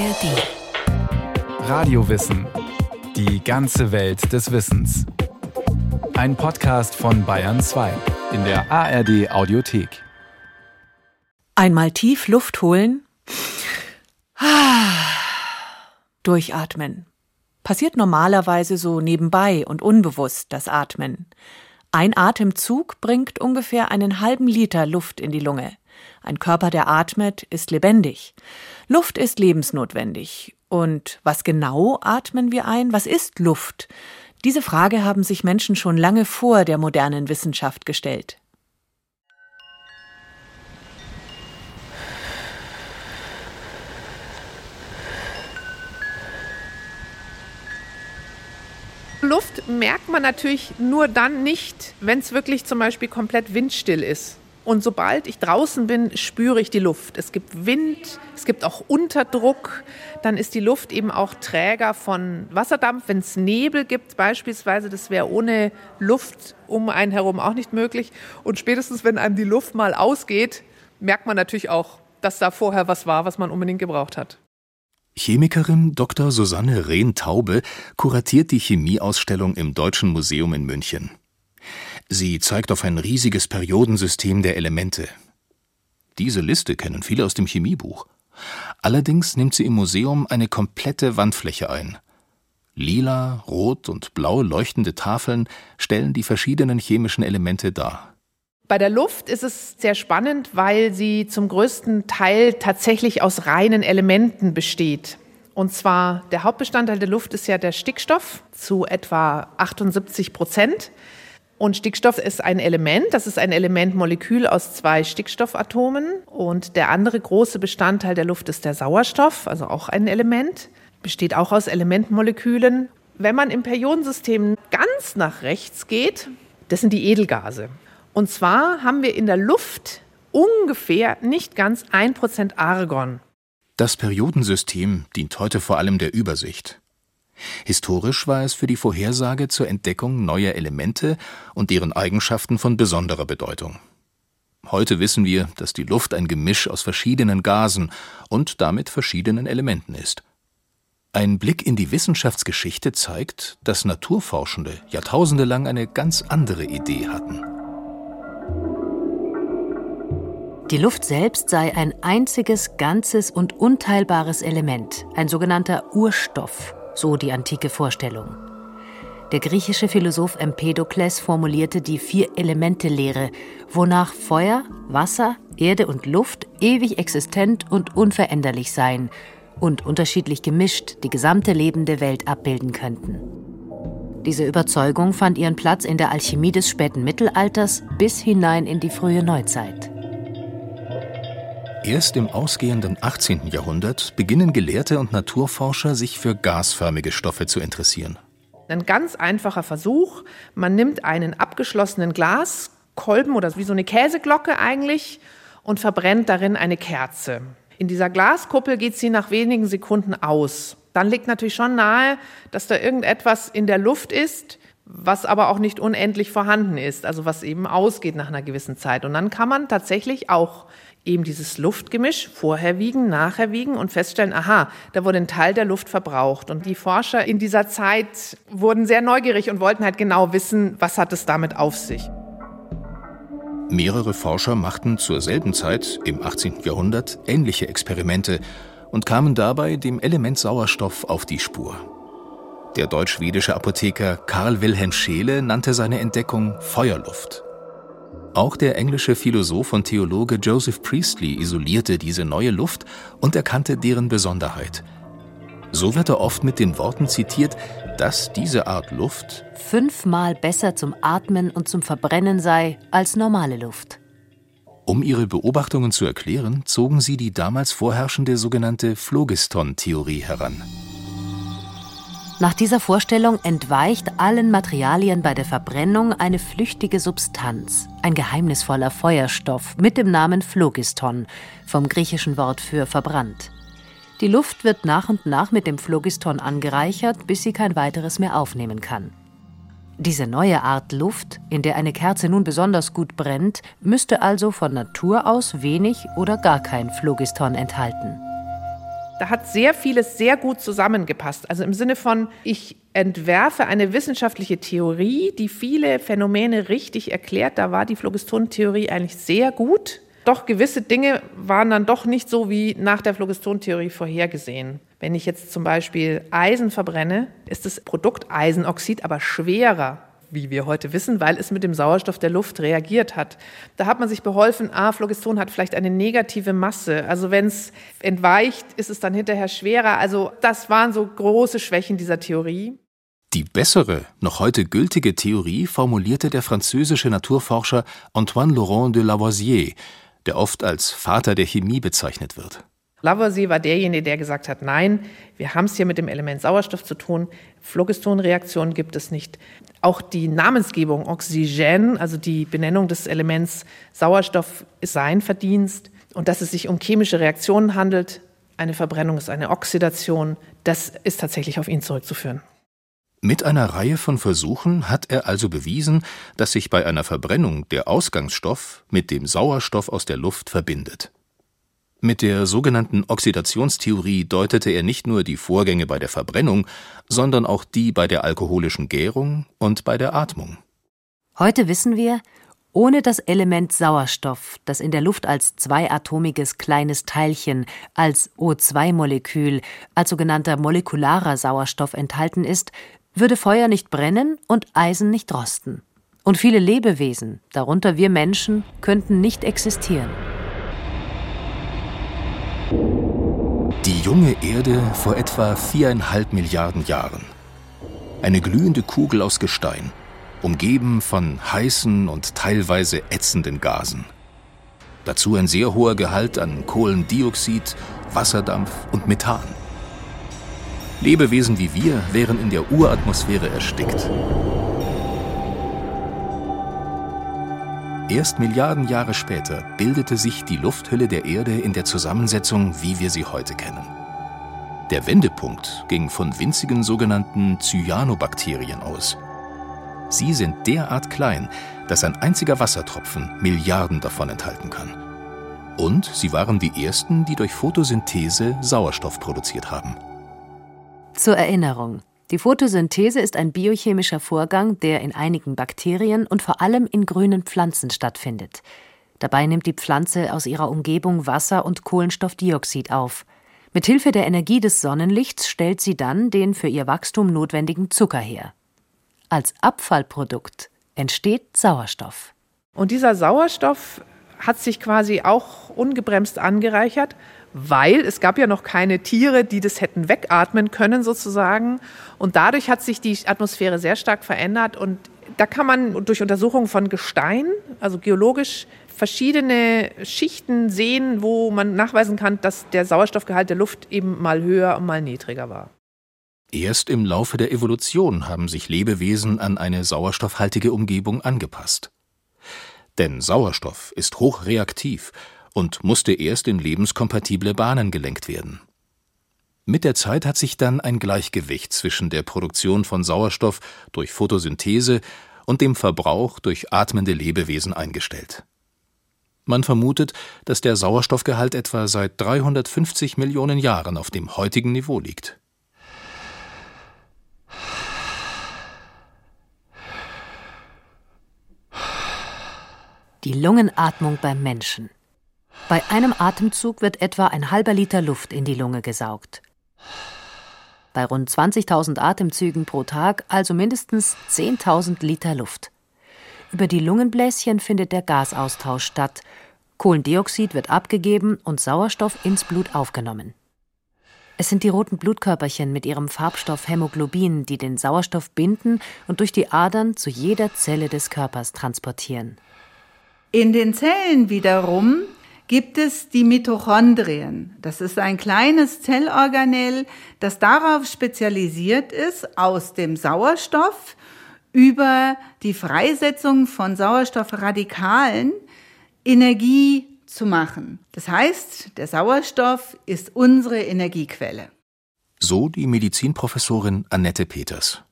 ARD. Radiowissen. Die ganze Welt des Wissens. Ein Podcast von Bayern 2 in der ARD Audiothek. Einmal tief Luft holen. Durchatmen. Passiert normalerweise so nebenbei und unbewusst das Atmen. Ein Atemzug bringt ungefähr einen halben Liter Luft in die Lunge. Ein Körper, der atmet, ist lebendig. Luft ist lebensnotwendig. Und was genau atmen wir ein? Was ist Luft? Diese Frage haben sich Menschen schon lange vor der modernen Wissenschaft gestellt. Luft merkt man natürlich nur dann nicht, wenn es wirklich zum Beispiel komplett windstill ist. Und sobald ich draußen bin, spüre ich die Luft. Es gibt Wind, es gibt auch Unterdruck. Dann ist die Luft eben auch Träger von Wasserdampf. Wenn es Nebel gibt beispielsweise, das wäre ohne Luft um einen herum auch nicht möglich. Und spätestens, wenn einem die Luft mal ausgeht, merkt man natürlich auch, dass da vorher was war, was man unbedingt gebraucht hat. Chemikerin Dr. Susanne Rehn-Taube kuratiert die Chemieausstellung im Deutschen Museum in München. Sie zeigt auf ein riesiges Periodensystem der Elemente. Diese Liste kennen viele aus dem Chemiebuch. Allerdings nimmt sie im Museum eine komplette Wandfläche ein. Lila, rot und blau leuchtende Tafeln stellen die verschiedenen chemischen Elemente dar. Bei der Luft ist es sehr spannend, weil sie zum größten Teil tatsächlich aus reinen Elementen besteht. Und zwar der Hauptbestandteil der Luft ist ja der Stickstoff zu etwa 78 Prozent. Und Stickstoff ist ein Element, das ist ein Elementmolekül aus zwei Stickstoffatomen. Und der andere große Bestandteil der Luft ist der Sauerstoff, also auch ein Element, besteht auch aus Elementmolekülen. Wenn man im Periodensystem ganz nach rechts geht, das sind die Edelgase. Und zwar haben wir in der Luft ungefähr nicht ganz ein Prozent Argon. Das Periodensystem dient heute vor allem der Übersicht. Historisch war es für die Vorhersage zur Entdeckung neuer Elemente und deren Eigenschaften von besonderer Bedeutung. Heute wissen wir, dass die Luft ein Gemisch aus verschiedenen Gasen und damit verschiedenen Elementen ist. Ein Blick in die Wissenschaftsgeschichte zeigt, dass Naturforschende Jahrtausende lang eine ganz andere Idee hatten. Die Luft selbst sei ein einziges, ganzes und unteilbares Element, ein sogenannter Urstoff, so die antike Vorstellung. Der griechische Philosoph Empedokles formulierte die Vier-Elemente-Lehre, wonach Feuer, Wasser, Erde und Luft ewig existent und unveränderlich seien und unterschiedlich gemischt die gesamte lebende Welt abbilden könnten. Diese Überzeugung fand ihren Platz in der Alchemie des späten Mittelalters bis hinein in die frühe Neuzeit. Erst im ausgehenden 18. Jahrhundert beginnen Gelehrte und Naturforscher sich für gasförmige Stoffe zu interessieren. Ein ganz einfacher Versuch. Man nimmt einen abgeschlossenen Glaskolben oder wie so eine Käseglocke eigentlich und verbrennt darin eine Kerze. In dieser Glaskuppel geht sie nach wenigen Sekunden aus. Dann liegt natürlich schon nahe, dass da irgendetwas in der Luft ist, was aber auch nicht unendlich vorhanden ist, also was eben ausgeht nach einer gewissen Zeit. Und dann kann man tatsächlich auch eben dieses Luftgemisch vorher wiegen, nachher wiegen und feststellen, aha, da wurde ein Teil der Luft verbraucht. Und die Forscher in dieser Zeit wurden sehr neugierig und wollten halt genau wissen, was hat es damit auf sich. Mehrere Forscher machten zur selben Zeit, im 18. Jahrhundert, ähnliche Experimente und kamen dabei dem Element Sauerstoff auf die Spur. Der deutsch-schwedische Apotheker Karl Wilhelm Scheele nannte seine Entdeckung Feuerluft. Auch der englische Philosoph und Theologe Joseph Priestley isolierte diese neue Luft und erkannte deren Besonderheit. So wird er oft mit den Worten zitiert, dass diese Art Luft fünfmal besser zum Atmen und zum Verbrennen sei als normale Luft. Um ihre Beobachtungen zu erklären, zogen sie die damals vorherrschende sogenannte Phlogiston-Theorie heran. Nach dieser Vorstellung entweicht allen Materialien bei der Verbrennung eine flüchtige Substanz, ein geheimnisvoller Feuerstoff mit dem Namen Phlogiston, vom griechischen Wort für verbrannt. Die Luft wird nach und nach mit dem Phlogiston angereichert, bis sie kein weiteres mehr aufnehmen kann. Diese neue Art Luft, in der eine Kerze nun besonders gut brennt, müsste also von Natur aus wenig oder gar kein Phlogiston enthalten. Da hat sehr vieles sehr gut zusammengepasst. Also im Sinne von, ich entwerfe eine wissenschaftliche Theorie, die viele Phänomene richtig erklärt. Da war die Phlogistontheorie eigentlich sehr gut. Doch gewisse Dinge waren dann doch nicht so wie nach der Phlogistontheorie vorhergesehen. Wenn ich jetzt zum Beispiel Eisen verbrenne, ist das Produkt Eisenoxid aber schwerer wie wir heute wissen, weil es mit dem Sauerstoff der Luft reagiert hat. Da hat man sich beholfen, ah, Phlogiston hat vielleicht eine negative Masse. Also wenn es entweicht, ist es dann hinterher schwerer. Also das waren so große Schwächen dieser Theorie. Die bessere, noch heute gültige Theorie formulierte der französische Naturforscher Antoine Laurent de Lavoisier, der oft als Vater der Chemie bezeichnet wird. Lavoisier war derjenige, der gesagt hat, nein, wir haben es hier mit dem Element Sauerstoff zu tun. Phlogistonreaktionen gibt es nicht. Auch die Namensgebung Oxygen, also die Benennung des Elements Sauerstoff, ist sein Verdienst. Und dass es sich um chemische Reaktionen handelt, eine Verbrennung ist eine Oxidation, das ist tatsächlich auf ihn zurückzuführen. Mit einer Reihe von Versuchen hat er also bewiesen, dass sich bei einer Verbrennung der Ausgangsstoff mit dem Sauerstoff aus der Luft verbindet. Mit der sogenannten Oxidationstheorie deutete er nicht nur die Vorgänge bei der Verbrennung, sondern auch die bei der alkoholischen Gärung und bei der Atmung. Heute wissen wir, ohne das Element Sauerstoff, das in der Luft als zweiatomiges kleines Teilchen, als O2-Molekül, als sogenannter molekularer Sauerstoff enthalten ist, würde Feuer nicht brennen und Eisen nicht rosten. Und viele Lebewesen, darunter wir Menschen, könnten nicht existieren. Die junge Erde vor etwa viereinhalb Milliarden Jahren. Eine glühende Kugel aus Gestein, umgeben von heißen und teilweise ätzenden Gasen. Dazu ein sehr hoher Gehalt an Kohlendioxid, Wasserdampf und Methan. Lebewesen wie wir wären in der Uratmosphäre erstickt. Erst Milliarden Jahre später bildete sich die Lufthülle der Erde in der Zusammensetzung, wie wir sie heute kennen. Der Wendepunkt ging von winzigen sogenannten Cyanobakterien aus. Sie sind derart klein, dass ein einziger Wassertropfen Milliarden davon enthalten kann. Und sie waren die ersten, die durch Photosynthese Sauerstoff produziert haben. Zur Erinnerung, die Photosynthese ist ein biochemischer Vorgang, der in einigen Bakterien und vor allem in grünen Pflanzen stattfindet. Dabei nimmt die Pflanze aus ihrer Umgebung Wasser und Kohlenstoffdioxid auf. Mit Hilfe der Energie des Sonnenlichts stellt sie dann den für ihr Wachstum notwendigen Zucker her. Als Abfallprodukt entsteht Sauerstoff. Und dieser Sauerstoff hat sich quasi auch ungebremst angereichert weil es gab ja noch keine Tiere, die das hätten wegatmen können sozusagen. Und dadurch hat sich die Atmosphäre sehr stark verändert. Und da kann man durch Untersuchungen von Gestein, also geologisch, verschiedene Schichten sehen, wo man nachweisen kann, dass der Sauerstoffgehalt der Luft eben mal höher und mal niedriger war. Erst im Laufe der Evolution haben sich Lebewesen an eine sauerstoffhaltige Umgebung angepasst. Denn Sauerstoff ist hochreaktiv und musste erst in lebenskompatible Bahnen gelenkt werden. Mit der Zeit hat sich dann ein Gleichgewicht zwischen der Produktion von Sauerstoff durch Photosynthese und dem Verbrauch durch atmende Lebewesen eingestellt. Man vermutet, dass der Sauerstoffgehalt etwa seit 350 Millionen Jahren auf dem heutigen Niveau liegt. Die Lungenatmung beim Menschen. Bei einem Atemzug wird etwa ein halber Liter Luft in die Lunge gesaugt. Bei rund 20.000 Atemzügen pro Tag also mindestens 10.000 Liter Luft. Über die Lungenbläschen findet der Gasaustausch statt. Kohlendioxid wird abgegeben und Sauerstoff ins Blut aufgenommen. Es sind die roten Blutkörperchen mit ihrem Farbstoff Hämoglobin, die den Sauerstoff binden und durch die Adern zu jeder Zelle des Körpers transportieren. In den Zellen wiederum gibt es die Mitochondrien. Das ist ein kleines Zellorganell, das darauf spezialisiert ist, aus dem Sauerstoff über die Freisetzung von Sauerstoffradikalen Energie zu machen. Das heißt, der Sauerstoff ist unsere Energiequelle. So die Medizinprofessorin Annette Peters.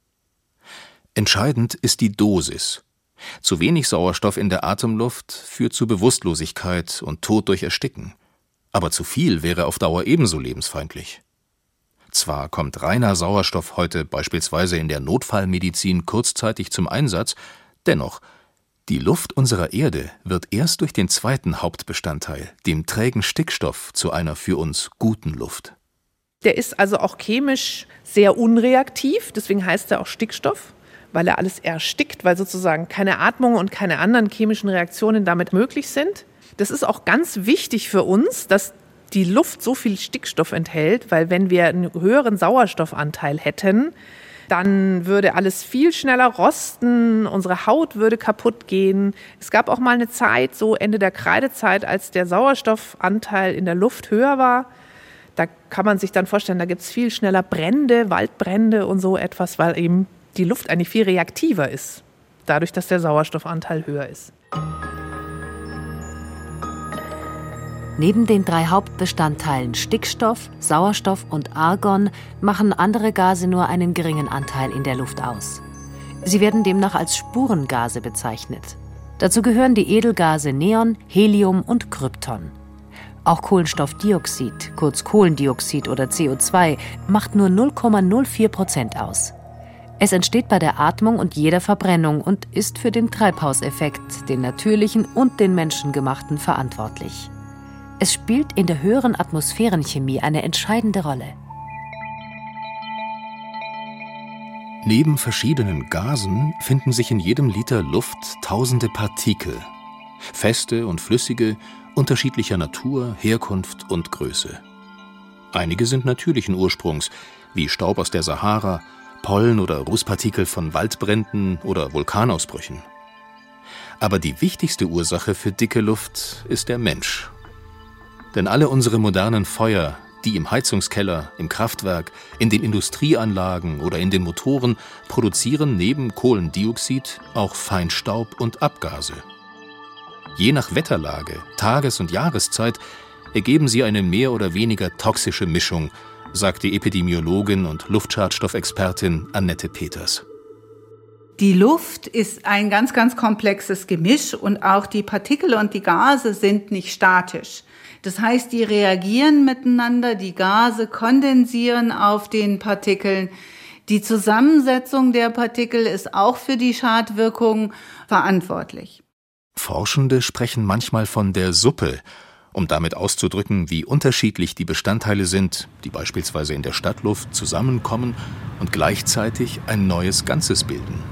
Entscheidend ist die Dosis, zu wenig Sauerstoff in der Atemluft führt zu Bewusstlosigkeit und Tod durch Ersticken. aber zu viel wäre auf Dauer ebenso lebensfeindlich. Zwar kommt reiner Sauerstoff heute beispielsweise in der Notfallmedizin kurzzeitig zum Einsatz, dennoch die Luft unserer Erde wird erst durch den zweiten Hauptbestandteil, dem trägen Stickstoff, zu einer für uns guten Luft. Der ist also auch chemisch sehr unreaktiv, deswegen heißt er auch Stickstoff, weil er alles erstickt, weil sozusagen keine Atmung und keine anderen chemischen Reaktionen damit möglich sind. Das ist auch ganz wichtig für uns, dass die Luft so viel Stickstoff enthält, weil wenn wir einen höheren Sauerstoffanteil hätten, dann würde alles viel schneller rosten, unsere Haut würde kaputt gehen. Es gab auch mal eine Zeit, so Ende der Kreidezeit, als der Sauerstoffanteil in der Luft höher war. Da kann man sich dann vorstellen, da gibt es viel schneller Brände, Waldbrände und so etwas, weil eben die Luft eigentlich viel reaktiver ist, dadurch, dass der Sauerstoffanteil höher ist. Neben den drei Hauptbestandteilen Stickstoff, Sauerstoff und Argon machen andere Gase nur einen geringen Anteil in der Luft aus. Sie werden demnach als Spurengase bezeichnet. Dazu gehören die Edelgase Neon, Helium und Krypton. Auch Kohlenstoffdioxid, kurz Kohlendioxid oder CO2, macht nur 0,04 Prozent aus. Es entsteht bei der Atmung und jeder Verbrennung und ist für den Treibhauseffekt, den natürlichen und den menschengemachten, verantwortlich. Es spielt in der höheren Atmosphärenchemie eine entscheidende Rolle. Neben verschiedenen Gasen finden sich in jedem Liter Luft tausende Partikel, feste und flüssige, unterschiedlicher Natur, Herkunft und Größe. Einige sind natürlichen Ursprungs, wie Staub aus der Sahara, Pollen oder Rußpartikel von Waldbränden oder Vulkanausbrüchen. Aber die wichtigste Ursache für dicke Luft ist der Mensch denn alle unsere modernen Feuer, die im Heizungskeller, im Kraftwerk, in den Industrieanlagen oder in den Motoren, produzieren neben Kohlendioxid auch Feinstaub und Abgase. Je nach Wetterlage, Tages- und Jahreszeit ergeben sie eine mehr oder weniger toxische Mischung, sagt die Epidemiologin und Luftschadstoffexpertin Annette Peters. Die Luft ist ein ganz, ganz komplexes Gemisch und auch die Partikel und die Gase sind nicht statisch. Das heißt, die reagieren miteinander, die Gase kondensieren auf den Partikeln. Die Zusammensetzung der Partikel ist auch für die Schadwirkung verantwortlich. Forschende sprechen manchmal von der Suppe, um damit auszudrücken, wie unterschiedlich die Bestandteile sind, die beispielsweise in der Stadtluft zusammenkommen und gleichzeitig ein neues Ganzes bilden.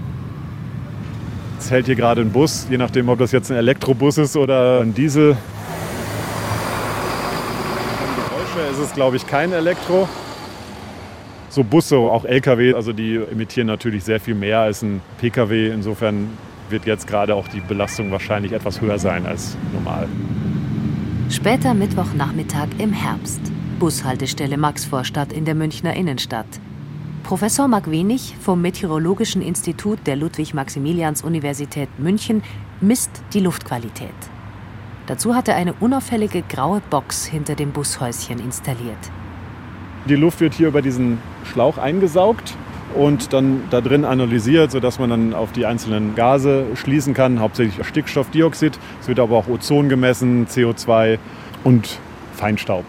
Es hält hier gerade ein Bus, je nachdem, ob das jetzt ein Elektrobus ist oder ein Diesel. ist es, glaube ich, kein Elektro. So Busse, auch Lkw, also die emittieren natürlich sehr viel mehr als ein Pkw. Insofern wird jetzt gerade auch die Belastung wahrscheinlich etwas höher sein als normal. Später Mittwochnachmittag im Herbst. Bushaltestelle Maxvorstadt in der Münchner Innenstadt. Professor Marc Wenig vom Meteorologischen Institut der Ludwig-Maximilians-Universität München misst die Luftqualität. Dazu hat er eine unauffällige graue Box hinter dem Bushäuschen installiert. Die Luft wird hier über diesen Schlauch eingesaugt und dann da drin analysiert, sodass man dann auf die einzelnen Gase schließen kann, hauptsächlich Stickstoffdioxid. Es wird aber auch Ozon gemessen, CO2 und Feinstaub.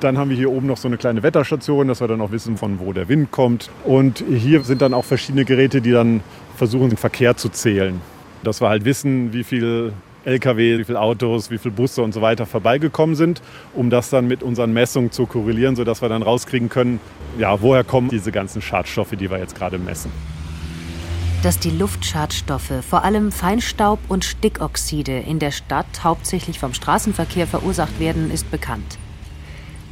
Dann haben wir hier oben noch so eine kleine Wetterstation, dass wir dann auch wissen, von wo der Wind kommt. Und hier sind dann auch verschiedene Geräte, die dann versuchen, den Verkehr zu zählen. Dass wir halt wissen, wie viel Lkw, wie viele Autos, wie viele Busse und so weiter vorbeigekommen sind, um das dann mit unseren Messungen zu korrelieren, sodass wir dann rauskriegen können, ja, woher kommen diese ganzen Schadstoffe, die wir jetzt gerade messen. Dass die Luftschadstoffe, vor allem Feinstaub und Stickoxide, in der Stadt hauptsächlich vom Straßenverkehr verursacht werden, ist bekannt.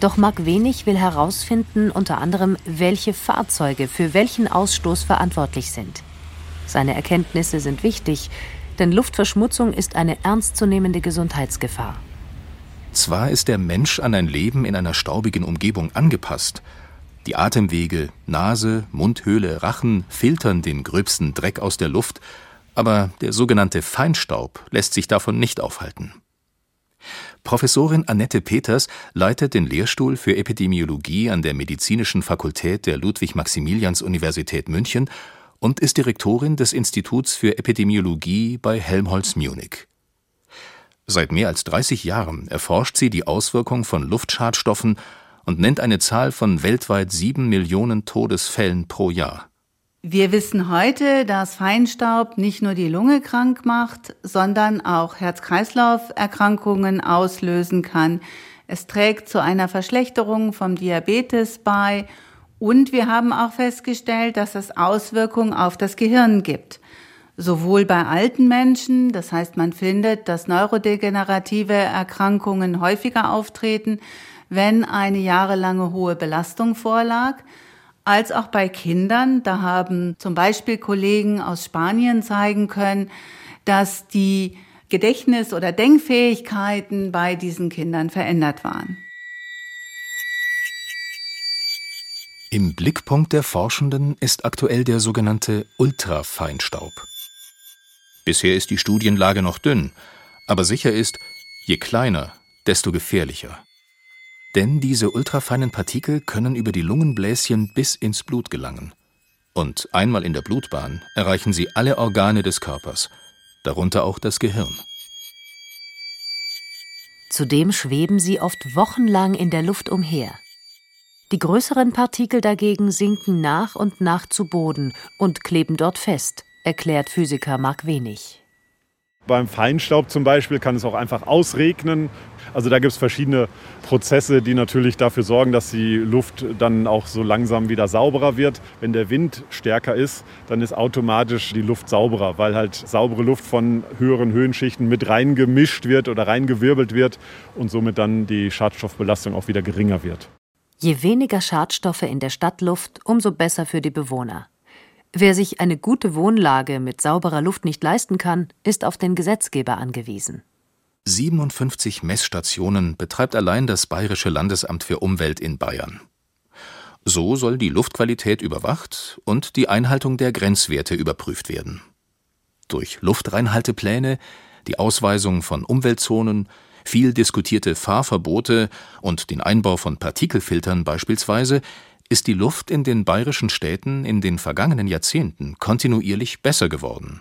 Doch Marc Wenig will herausfinden, unter anderem, welche Fahrzeuge für welchen Ausstoß verantwortlich sind. Seine Erkenntnisse sind wichtig, denn Luftverschmutzung ist eine ernstzunehmende Gesundheitsgefahr. Zwar ist der Mensch an ein Leben in einer staubigen Umgebung angepasst. Die Atemwege, Nase, Mundhöhle, Rachen filtern den gröbsten Dreck aus der Luft, aber der sogenannte Feinstaub lässt sich davon nicht aufhalten. Professorin Annette Peters leitet den Lehrstuhl für Epidemiologie an der Medizinischen Fakultät der Ludwig-Maximilians-Universität München und ist Direktorin des Instituts für Epidemiologie bei Helmholtz Munich. Seit mehr als 30 Jahren erforscht sie die Auswirkung von Luftschadstoffen und nennt eine Zahl von weltweit sieben Millionen Todesfällen pro Jahr. Wir wissen heute, dass Feinstaub nicht nur die Lunge krank macht, sondern auch Herz-Kreislauf-Erkrankungen auslösen kann. Es trägt zu einer Verschlechterung vom Diabetes bei und wir haben auch festgestellt, dass es Auswirkungen auf das Gehirn gibt sowohl bei alten Menschen, das heißt man findet, dass neurodegenerative Erkrankungen häufiger auftreten, wenn eine jahrelange hohe Belastung vorlag, als auch bei Kindern. Da haben zum Beispiel Kollegen aus Spanien zeigen können, dass die Gedächtnis- oder Denkfähigkeiten bei diesen Kindern verändert waren. Im Blickpunkt der Forschenden ist aktuell der sogenannte Ultrafeinstaub. Bisher ist die Studienlage noch dünn, aber sicher ist, je kleiner, desto gefährlicher. Denn diese ultrafeinen Partikel können über die Lungenbläschen bis ins Blut gelangen. Und einmal in der Blutbahn erreichen sie alle Organe des Körpers, darunter auch das Gehirn. Zudem schweben sie oft wochenlang in der Luft umher. Die größeren Partikel dagegen sinken nach und nach zu Boden und kleben dort fest, erklärt Physiker Mark Wenig. Beim Feinstaub zum Beispiel kann es auch einfach ausregnen. Also da gibt es verschiedene Prozesse, die natürlich dafür sorgen, dass die Luft dann auch so langsam wieder sauberer wird. Wenn der Wind stärker ist, dann ist automatisch die Luft sauberer, weil halt saubere Luft von höheren Höhenschichten mit reingemischt wird oder reingewirbelt wird und somit dann die Schadstoffbelastung auch wieder geringer wird. Je weniger Schadstoffe in der Stadtluft, umso besser für die Bewohner. Wer sich eine gute Wohnlage mit sauberer Luft nicht leisten kann, ist auf den Gesetzgeber angewiesen. 57 Messstationen betreibt allein das Bayerische Landesamt für Umwelt in Bayern. So soll die Luftqualität überwacht und die Einhaltung der Grenzwerte überprüft werden. Durch Luftreinhaltepläne, die Ausweisung von Umweltzonen, viel diskutierte Fahrverbote und den Einbau von Partikelfiltern beispielsweise ist die Luft in den bayerischen Städten in den vergangenen Jahrzehnten kontinuierlich besser geworden.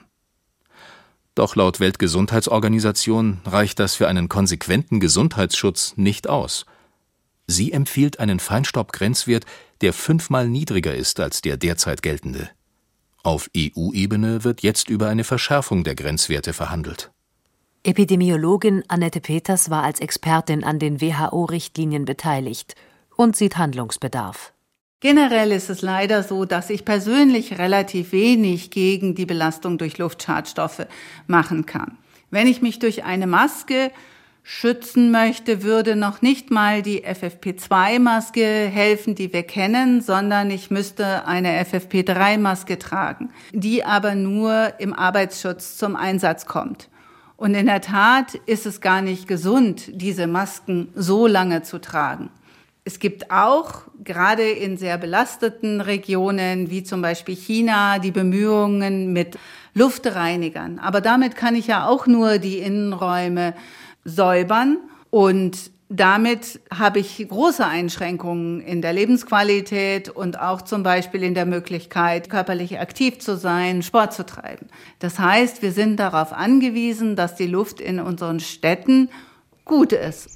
Doch laut Weltgesundheitsorganisation reicht das für einen konsequenten Gesundheitsschutz nicht aus. Sie empfiehlt einen Feinstaubgrenzwert, der fünfmal niedriger ist als der derzeit geltende. Auf EU-Ebene wird jetzt über eine Verschärfung der Grenzwerte verhandelt. Epidemiologin Annette Peters war als Expertin an den WHO-Richtlinien beteiligt und sieht Handlungsbedarf. Generell ist es leider so, dass ich persönlich relativ wenig gegen die Belastung durch Luftschadstoffe machen kann. Wenn ich mich durch eine Maske schützen möchte, würde noch nicht mal die FFP2-Maske helfen, die wir kennen, sondern ich müsste eine FFP3-Maske tragen, die aber nur im Arbeitsschutz zum Einsatz kommt. Und in der Tat ist es gar nicht gesund, diese Masken so lange zu tragen. Es gibt auch gerade in sehr belasteten Regionen wie zum Beispiel China die Bemühungen mit Luftreinigern. Aber damit kann ich ja auch nur die Innenräume säubern und damit habe ich große Einschränkungen in der Lebensqualität und auch zum Beispiel in der Möglichkeit, körperlich aktiv zu sein, Sport zu treiben. Das heißt, wir sind darauf angewiesen, dass die Luft in unseren Städten gut ist.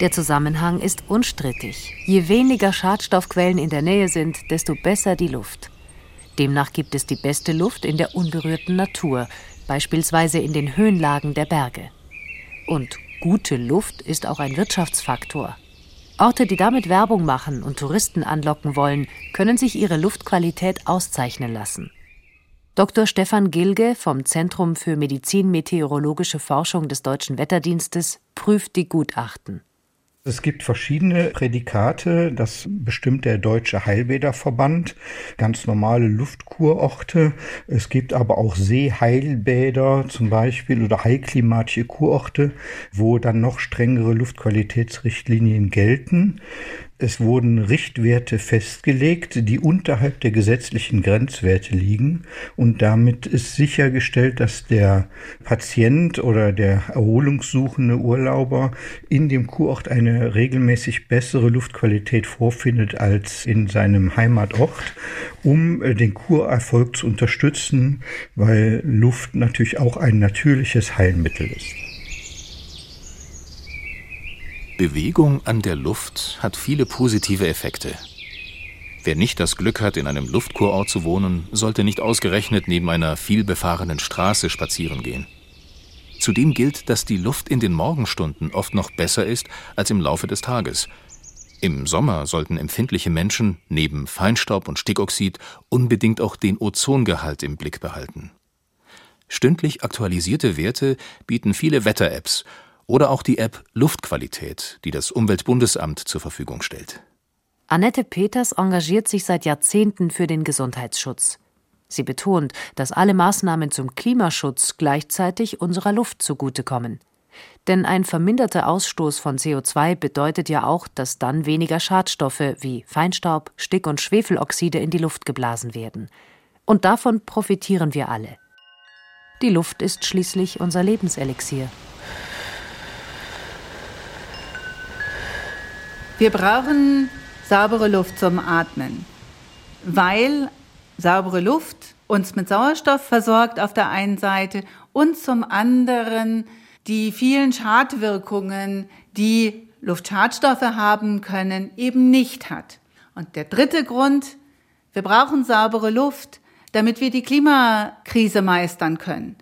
Der Zusammenhang ist unstrittig. Je weniger Schadstoffquellen in der Nähe sind, desto besser die Luft. Demnach gibt es die beste Luft in der unberührten Natur, beispielsweise in den Höhenlagen der Berge. Und gute Luft ist auch ein Wirtschaftsfaktor. Orte, die damit Werbung machen und Touristen anlocken wollen, können sich ihre Luftqualität auszeichnen lassen. Dr. Stefan Gilge vom Zentrum für Medizin-Meteorologische Forschung des Deutschen Wetterdienstes prüft die Gutachten. Es gibt verschiedene Prädikate, das bestimmt der Deutsche Heilbäderverband, ganz normale Luftkurorte. Es gibt aber auch Seeheilbäder zum Beispiel oder heilklimatische Kurorte, wo dann noch strengere Luftqualitätsrichtlinien gelten. Es wurden Richtwerte festgelegt, die unterhalb der gesetzlichen Grenzwerte liegen und damit ist sichergestellt, dass der Patient oder der erholungssuchende Urlauber in dem Kurort eine regelmäßig bessere Luftqualität vorfindet als in seinem Heimatort, um äh, den Kurerfolg zu unterstützen, weil Luft natürlich auch ein natürliches Heilmittel ist. Bewegung an der Luft hat viele positive Effekte. Wer nicht das Glück hat, in einem Luftkurort zu wohnen, sollte nicht ausgerechnet neben einer vielbefahrenen Straße spazieren gehen. Zudem gilt, dass die Luft in den Morgenstunden oft noch besser ist als im Laufe des Tages. Im Sommer sollten empfindliche Menschen neben Feinstaub und Stickoxid unbedingt auch den Ozongehalt im Blick behalten. Stündlich aktualisierte Werte bieten viele Wetter-Apps oder auch die App Luftqualität, die das Umweltbundesamt zur Verfügung stellt. Annette Peters engagiert sich seit Jahrzehnten für den Gesundheitsschutz. Sie betont, dass alle Maßnahmen zum Klimaschutz gleichzeitig unserer Luft zugutekommen. Denn ein verminderter Ausstoß von CO2 bedeutet ja auch, dass dann weniger Schadstoffe wie Feinstaub, Stick- und Schwefeloxide in die Luft geblasen werden. Und davon profitieren wir alle. Die Luft ist schließlich unser Lebenselixier. Wir brauchen saubere Luft zum Atmen, weil saubere Luft uns mit Sauerstoff versorgt auf der einen Seite und zum anderen die vielen Schadwirkungen, die Luftschadstoffe haben können, eben nicht hat. Und der dritte Grund, wir brauchen saubere Luft, damit wir die Klimakrise meistern können.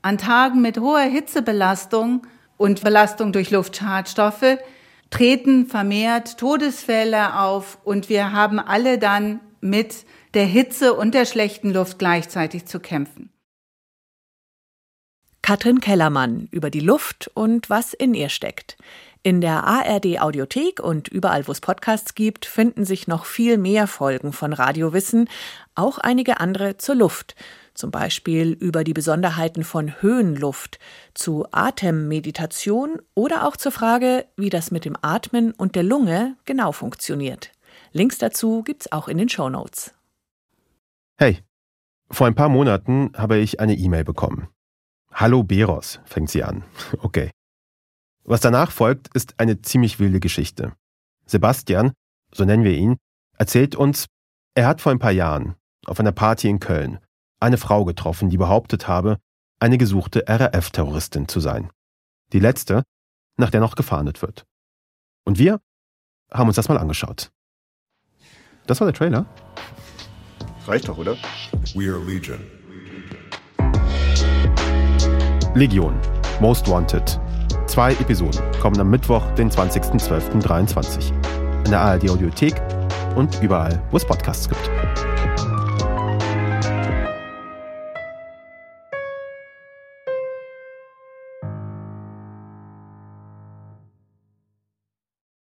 An Tagen mit hoher Hitzebelastung und Belastung durch Luftschadstoffe treten vermehrt Todesfälle auf und wir haben alle dann mit der Hitze und der schlechten Luft gleichzeitig zu kämpfen. Katrin Kellermann über die Luft und was in ihr steckt. In der ARD Audiothek und überall, wo es Podcasts gibt, finden sich noch viel mehr Folgen von Radiowissen, auch einige andere zur Luft zum Beispiel über die Besonderheiten von Höhenluft, zu Atemmeditation oder auch zur Frage, wie das mit dem Atmen und der Lunge genau funktioniert. Links dazu gibt's auch in den Show Notes. Hey, vor ein paar Monaten habe ich eine E-Mail bekommen. Hallo Beros, fängt sie an. Okay. Was danach folgt, ist eine ziemlich wilde Geschichte. Sebastian, so nennen wir ihn, erzählt uns, er hat vor ein paar Jahren auf einer Party in Köln eine Frau getroffen, die behauptet habe, eine gesuchte RAF-Terroristin zu sein. Die letzte, nach der noch gefahndet wird. Und wir haben uns das mal angeschaut. Das war der Trailer. Reicht doch, oder? We are Legion. Legion. Most Wanted. Zwei Episoden kommen am Mittwoch, den 20.12.23. In der ARD Audiothek und überall, wo es Podcasts gibt.